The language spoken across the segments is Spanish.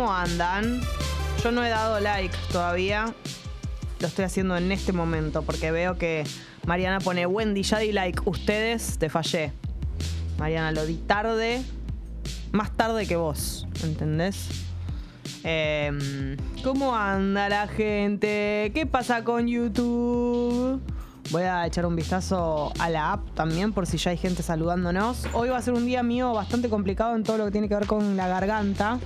¿cómo andan? Yo no he dado like todavía. Lo estoy haciendo en este momento porque veo que Mariana pone Wendy, ya di like. Ustedes, te fallé. Mariana, lo di tarde. Más tarde que vos, ¿entendés? Em, ¿Cómo anda la gente? ¿Qué pasa con YouTube? Voy a echar un vistazo a la app también por si ya hay gente saludándonos. Hoy va a ser un día mío bastante complicado en todo lo que tiene que ver con la garganta.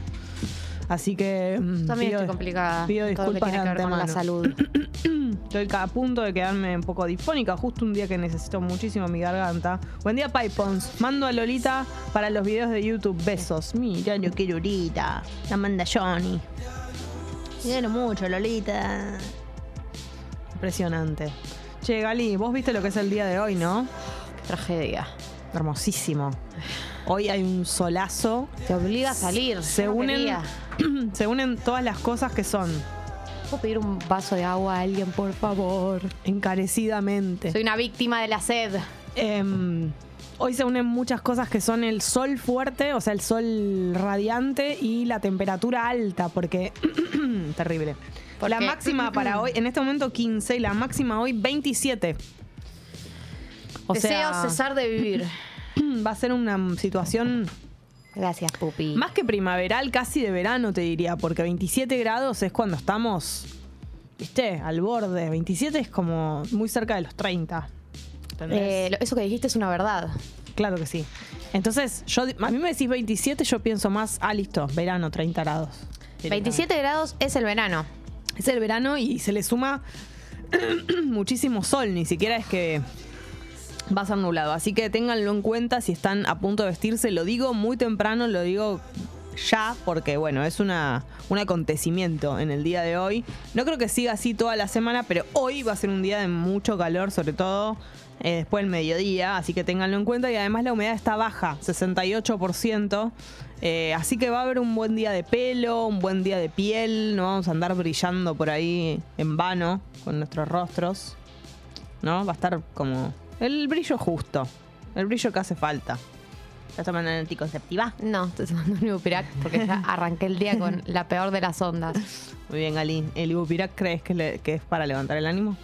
Así que mm, También pido, estoy complicada. pido lo que disculpas de que con la salud. Estoy a punto de quedarme un poco difónica, justo un día que necesito muchísimo mi garganta. Buen día, Pipons. Mando a Lolita para los videos de YouTube. Besos. Mira, yo quiero Lolita. La manda Johnny. Quiero mucho, Lolita. Impresionante. Che, Gali, vos viste lo que es el día de hoy, ¿no? Qué tragedia. Hermosísimo. Hoy hay un solazo. Te obliga a salir. Se unen, quería. se unen todas las cosas que son ¿Puedo pedir un vaso de agua a alguien, por favor? encarecidamente. Soy una víctima de la sed. Em, hoy se unen muchas cosas que son el sol fuerte, o sea, el sol radiante y la temperatura alta, porque terrible. ¿Por la qué? máxima para hoy, en este momento 15 y la máxima hoy 27. O Deseo sea, cesar de vivir. va a ser una situación Gracias, Pupi. más que primaveral, casi de verano, te diría, porque 27 grados es cuando estamos, viste, al borde. 27 es como muy cerca de los 30. ¿entendés? Eh, eso que dijiste es una verdad. Claro que sí. Entonces, yo a mí me decís 27, yo pienso más, ah, listo, verano, 30 grados. 27 grados es el verano. Es el verano y se le suma muchísimo sol, ni siquiera es que va a ser nublado. Así que ténganlo en cuenta si están a punto de vestirse. Lo digo muy temprano, lo digo ya, porque bueno, es una, un acontecimiento en el día de hoy. No creo que siga así toda la semana, pero hoy va a ser un día de mucho calor, sobre todo eh, después del mediodía, así que ténganlo en cuenta. Y además la humedad está baja, 68%. Eh, así que va a haber un buen día de pelo, un buen día de piel. No vamos a andar brillando por ahí en vano con nuestros rostros. ¿No? Va a estar como el brillo justo. El brillo que hace falta. ¿Estás tomando anticonceptiva? No, estoy tomando un Ibupirac porque ya arranqué el día con la peor de las ondas. Muy bien, Ali. ¿El Ibupirac crees que, le- que es para levantar el ánimo?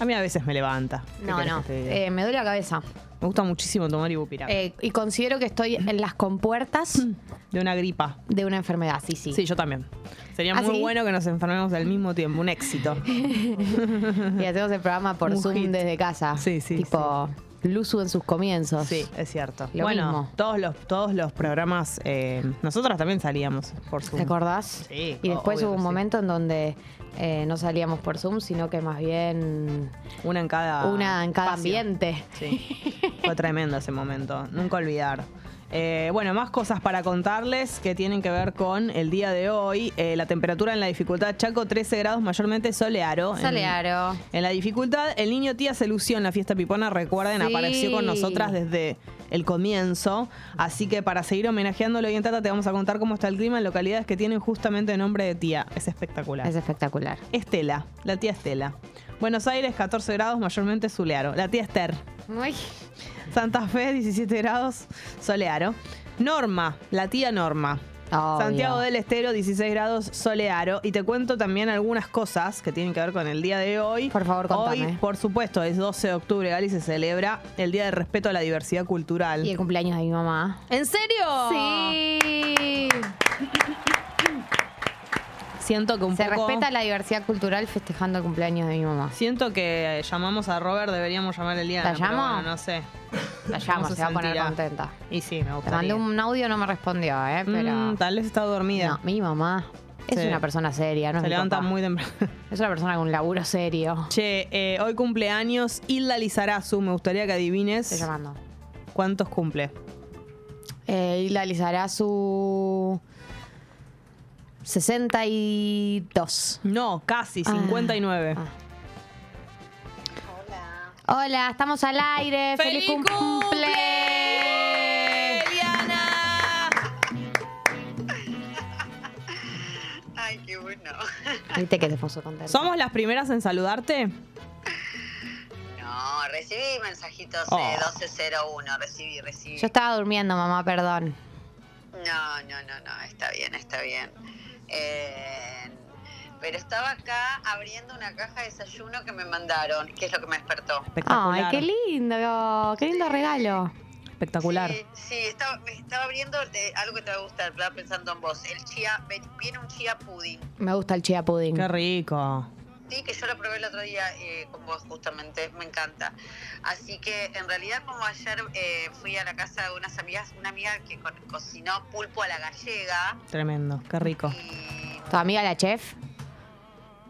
A mí a veces me levanta. ¿Qué No, no. eh, me duele la cabeza. Me gusta muchísimo tomar Ibupirac. Eh, y considero que estoy en las compuertas de una gripa. de una enfermedad. Sí, sí. Sí, yo también. Sería ¿Ah, muy sí? bueno que nos enfermemos al mismo tiempo. Un éxito. Y hacemos el programa por Zoom hit. desde casa. Sí, sí, Tipo, Luzu en sus comienzos. Sí, es cierto. Lo bueno, mismo. todos los todos los programas, eh, nosotros también salíamos por Zoom. ¿Te acordás? Sí, Y después hubo un sí. momento en donde eh, no salíamos por Zoom, sino que más bien Una en cada una en cada espacio. ambiente. Sí. Fue tremendo ese momento. Nunca olvidar. Eh, bueno, más cosas para contarles que tienen que ver con el día de hoy. Eh, la temperatura en la dificultad Chaco, 13 grados, mayormente solearo. Solearo. En, la dificultad, el niño tía se lució en la fiesta pipona, recuerden, Sí. apareció con nosotras desde el comienzo. Así que para seguir homenajeándolo y en Tata, te vamos a contar cómo está el clima en localidades que tienen justamente nombre de tía. Es espectacular. Es espectacular. Estela, la tía Estela. Buenos Aires, 14 grados, mayormente solearo. La tía Esther. Uy. Santa Fe, 17 grados, solearo. Norma, la tía Norma. Obvio. Santiago del Estero, 16 grados, solearo. Y te cuento también algunas cosas que tienen que ver con el día de hoy. Por favor, contame. Hoy, por supuesto, es 12 de octubre, Gali, se celebra el Día de Respeto a la Diversidad Cultural. Y el cumpleaños de mi mamá. ¿En serio? Sí. Siento que un Se poco... respeta la diversidad cultural festejando el cumpleaños de mi mamá. Siento que llamamos a Robert, deberíamos llamar el día. ¿La pero llamo? bueno, no sé. La ¿Cómo llamo, se va a poner sentirá? contenta. Y sí, me Le gustaría. mandé un audio, no me respondió, ¿eh? Pero. Mm, tal vez está dormida. no, mi mamá es Sí. una persona seria, ¿no? es Se mi levanta muy temprano. Es una persona con un laburo serio. Che, eh, hoy cumpleaños Hilda Lizarazu. Me gustaría que adivines Estoy llamando. cuántos cumple. Eh, alisará su 62. No, casi, Ah. 59. Ah. Hola, estamos al aire. ¡Feliz, cumple! Eliana! Ay, qué bueno. Viste que te puso contento. ¿Somos las primeras en saludarte? No, recibí mensajitos Oh. de 1201. Recibí, recibí. Yo estaba durmiendo, mamá, perdón. No, no, no, no, está bien, está bien. Eh, pero estaba acá abriendo una caja de desayuno que me mandaron, que es lo que me despertó. Espectacular. Ay, qué lindo, qué lindo regalo. Espectacular. Sí, sí, estaba, me estaba abriendo eh, algo que te va a gustar, estaba pensando en vos. El chía, ven- viene un chía pudding. Me gusta el chia pudding. Qué rico. Sí, que yo lo probé el otro día eh, con vos justamente, me encanta. Así que en realidad como ayer eh, fui a la casa de unas amigas, una amiga que co- cocinó pulpo a la gallega Tremendo. Qué rico. y... ¿Tu amiga la chef?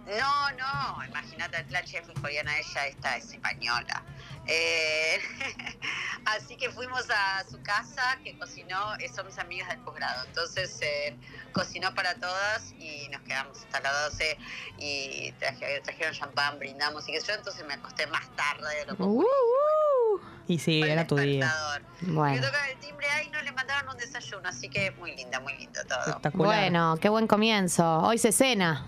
No, no, imagínate, la chef coreana, ella esta es española. Eh, así que fuimos a su casa que cocinó, eh, son mis amigas del posgrado, entonces eh, cocinó para todas y nos quedamos hasta las 12 y traje- trajeron champán, brindamos y que yo entonces me acosté más tarde de lo Uh, común. uh. Y sí, era tu día. Bueno. Me toca el timbre ahí no le mandaron un desayuno, así que muy linda, muy lindo todo. Bueno, qué buen comienzo. Hoy se cena.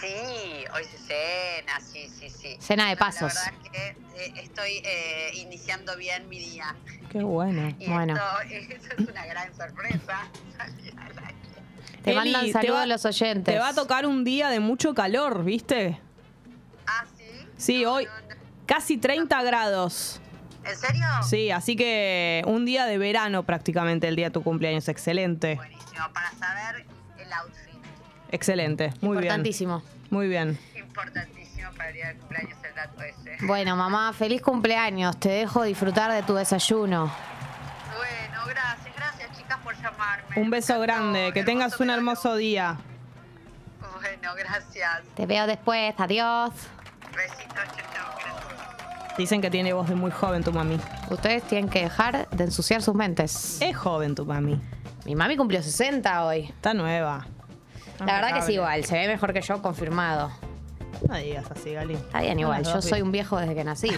Sí, hoy se cena, sí, sí, sí. Cena de No, pasos. La verdad que eh, estoy eh, iniciando bien mi día. Qué bueno. Y Bueno. esto, esto es una gran sorpresa. Te Eli, mandan te saludos va- los oyentes. Te va a tocar un día de mucho calor, ¿viste? Ah, sí. Sí, No, hoy no, no. casi 30 grados. ¿En serio? Sí, así que un día de verano prácticamente el día de tu cumpleaños. Excelente. Buenísimo, para saber el outfit. Excelente. Muy bien. Importantísimo. Muy bien. Importantísimo para el día del cumpleaños el dato ese. Bueno, mamá, feliz cumpleaños. Te dejo disfrutar de tu desayuno. Bueno, gracias, gracias chicas por llamarme. Un beso grande. Que tengas un hermoso día. Bueno, gracias. Te veo después. Adiós. Besitos, chau, gracias. Dicen que tiene voz de muy joven tu mami. Ustedes tienen que dejar de ensuciar sus mentes. Es joven tu mami. Mi mami cumplió 60 hoy. Está nueva. La verdad que es igual, se ve mejor que yo, confirmado. No digas así, Gali. Está bien igual, yo soy un viejo desde que nací.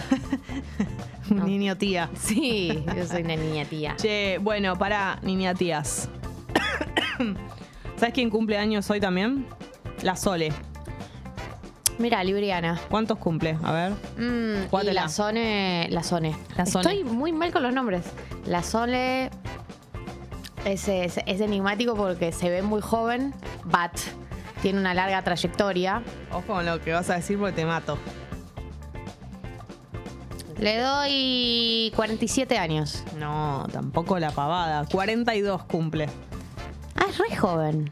un niño tía. Sí, yo soy una niña tía. Che, bueno, para niña tías. ¿Sabes quién cumple años hoy también? La Sole. Mira, Libriana. ¿Cuántos cumple? A ver. Mm, y Jugátela. la Sone. La Sone. La Sone. Estoy muy mal con los nombres. La Sole es, es, es enigmático porque se ve muy joven, but tiene una larga trayectoria. Ojo con lo que vas a decir porque te mato. Le doy 47 años. No, tampoco la pavada. 42 cumple. Ah, es re joven.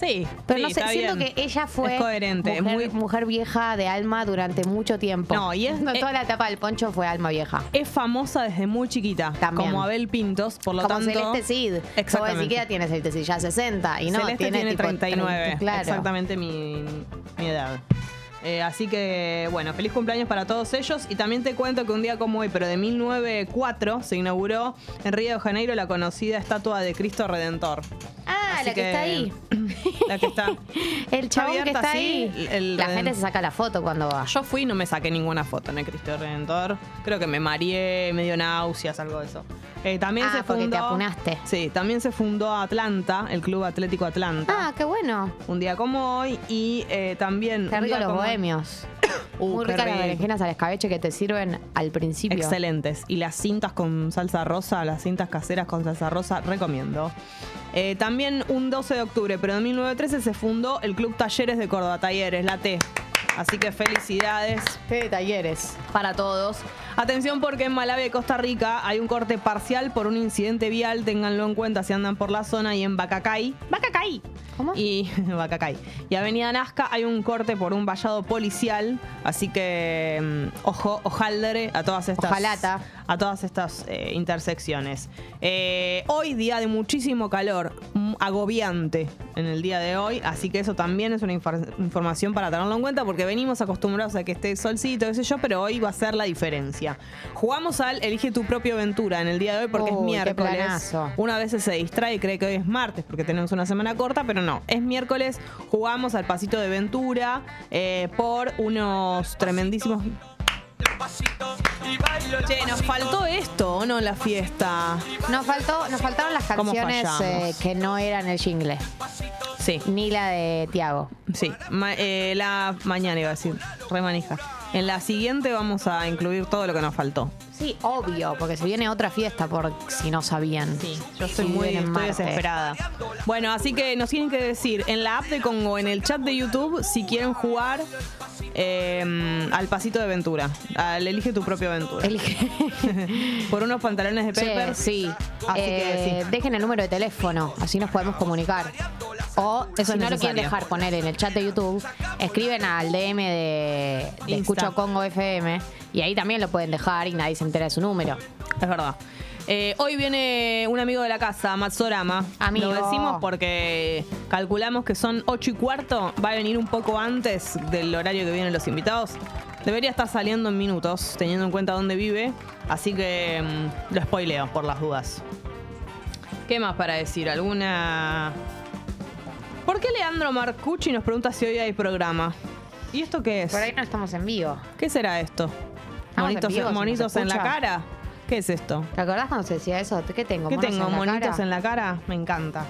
Sí, Pero sí, no sé, está siento bien. que ella fue Es coherente, mujer, muy- mujer vieja de alma durante mucho tiempo. No, y es- No, toda la etapa del poncho fue alma vieja. Es famosa desde muy chiquita. También. Como Abel Pintos, por lo Como tanto. Celeste Cid. Exactamente. Como ni siquiera tiene Celeste Cid, ya 60. Y no, Celeste tiene, tiene tipo 39. 30, claro. Exactamente mi, mi edad. Eh, así que, bueno, feliz cumpleaños para todos ellos. Y también te cuento que un día como hoy, pero de 1904, se inauguró en Río de Janeiro la conocida estatua de Cristo Redentor. Ah, Así la que, está ahí. La que está. El chabón que está así, ahí. el- la gente se saca la foto cuando va. Yo fui y no me saqué ninguna foto en el Cristo Redentor. Creo que me mareé, me dio náuseas, algo de eso. Eh, también Ah, se porque fundó. te apunaste. Sí, también se fundó Atlanta, el Club Atlético Atlanta. Ah, qué bueno. Un día como hoy y eh, también. Qué rico los bohemios. Uh, Muy ricas las berenjenas al escabeche que te sirven al principio. Excelentes. Y las cintas con salsa rosa, las cintas caseras con salsa rosa, recomiendo. Eh, también un 12 de octubre, pero en 1913 se fundó el Club Talleres de Córdoba, Talleres, la T. Así que felicidades Qué de talleres. para todos. Atención porque en Malawi y Costa Rica hay un corte parcial por un incidente vial, ténganlo en cuenta si andan por la zona y en Bacacay. Bacacay. ¿Cómo? Y Bacacay. Y Avenida Nazca hay un corte por un vallado policial, así que mm, ojo, ojaldre a todas estas Ojalata. a todas estas eh, intersecciones. Eh, hoy día de muchísimo calor, mm, agobiante en el día de hoy, así que eso también es una infor- información para tenerlo en cuenta porque venimos acostumbrados a que esté solcito, qué sé yo, pero hoy va a ser la diferencia. Jugamos al Elige tu propia aventura en el día de hoy porque Uy, es miércoles. Una vez se distrae y cree que hoy es martes porque tenemos una semana corta, pero no, es miércoles. Jugamos al pasito de Ventura eh, por unos tremendísimos. Che, nos faltó esto, ¿o no? en La fiesta. Nos, faltó, nos faltaron las ¿Cómo canciones eh, que no eran el jingle. Sí, Ni la de Tiago. sí. Ma- eh, la mañana iba a decir, remanija. En la siguiente vamos a incluir todo lo que nos faltó. Sí, obvio, porque se viene otra fiesta por si no sabían. Yo estoy Sí, muy en estoy martes. desesperada. Bueno, así que nos tienen que decir en la app de Congo, en el chat de YouTube, si quieren jugar eh, al pasito de aventura. Al elige tu propia aventura. Elige. Por unos pantalones de Che, sí. Así Eh, que sí. Dejen el número de teléfono, así nos podemos comunicar. O Eso si no lo quieren dejar poner en el chat de YouTube, escriben al DM de, de. Escucho Congo FM y ahí también lo pueden dejar y nadie se entera de su número. Es verdad. Eh, hoy viene un amigo de la casa, Matsorama. Amigo. Lo decimos porque calculamos que son 8 y cuarto. Va a venir un poco antes del horario que vienen los invitados. Debería estar saliendo en minutos, teniendo en cuenta dónde vive. Así que mm, lo spoileo por las dudas. ¿Qué más para decir? ¿Alguna.? ¿Por qué Leandro Marcucci nos pregunta si hoy hay programa? ¿Y esto qué es? Por ahí no estamos en vivo. ¿Qué será esto? Estamos en ¿Monitos, vivo, monitos en la cara? ¿Qué es esto? ¿Te acordás cuando se decía eso? ¿Qué tengo? ¿Qué ¿Monos tengo? en ¿Monitos en la cara? Me encanta.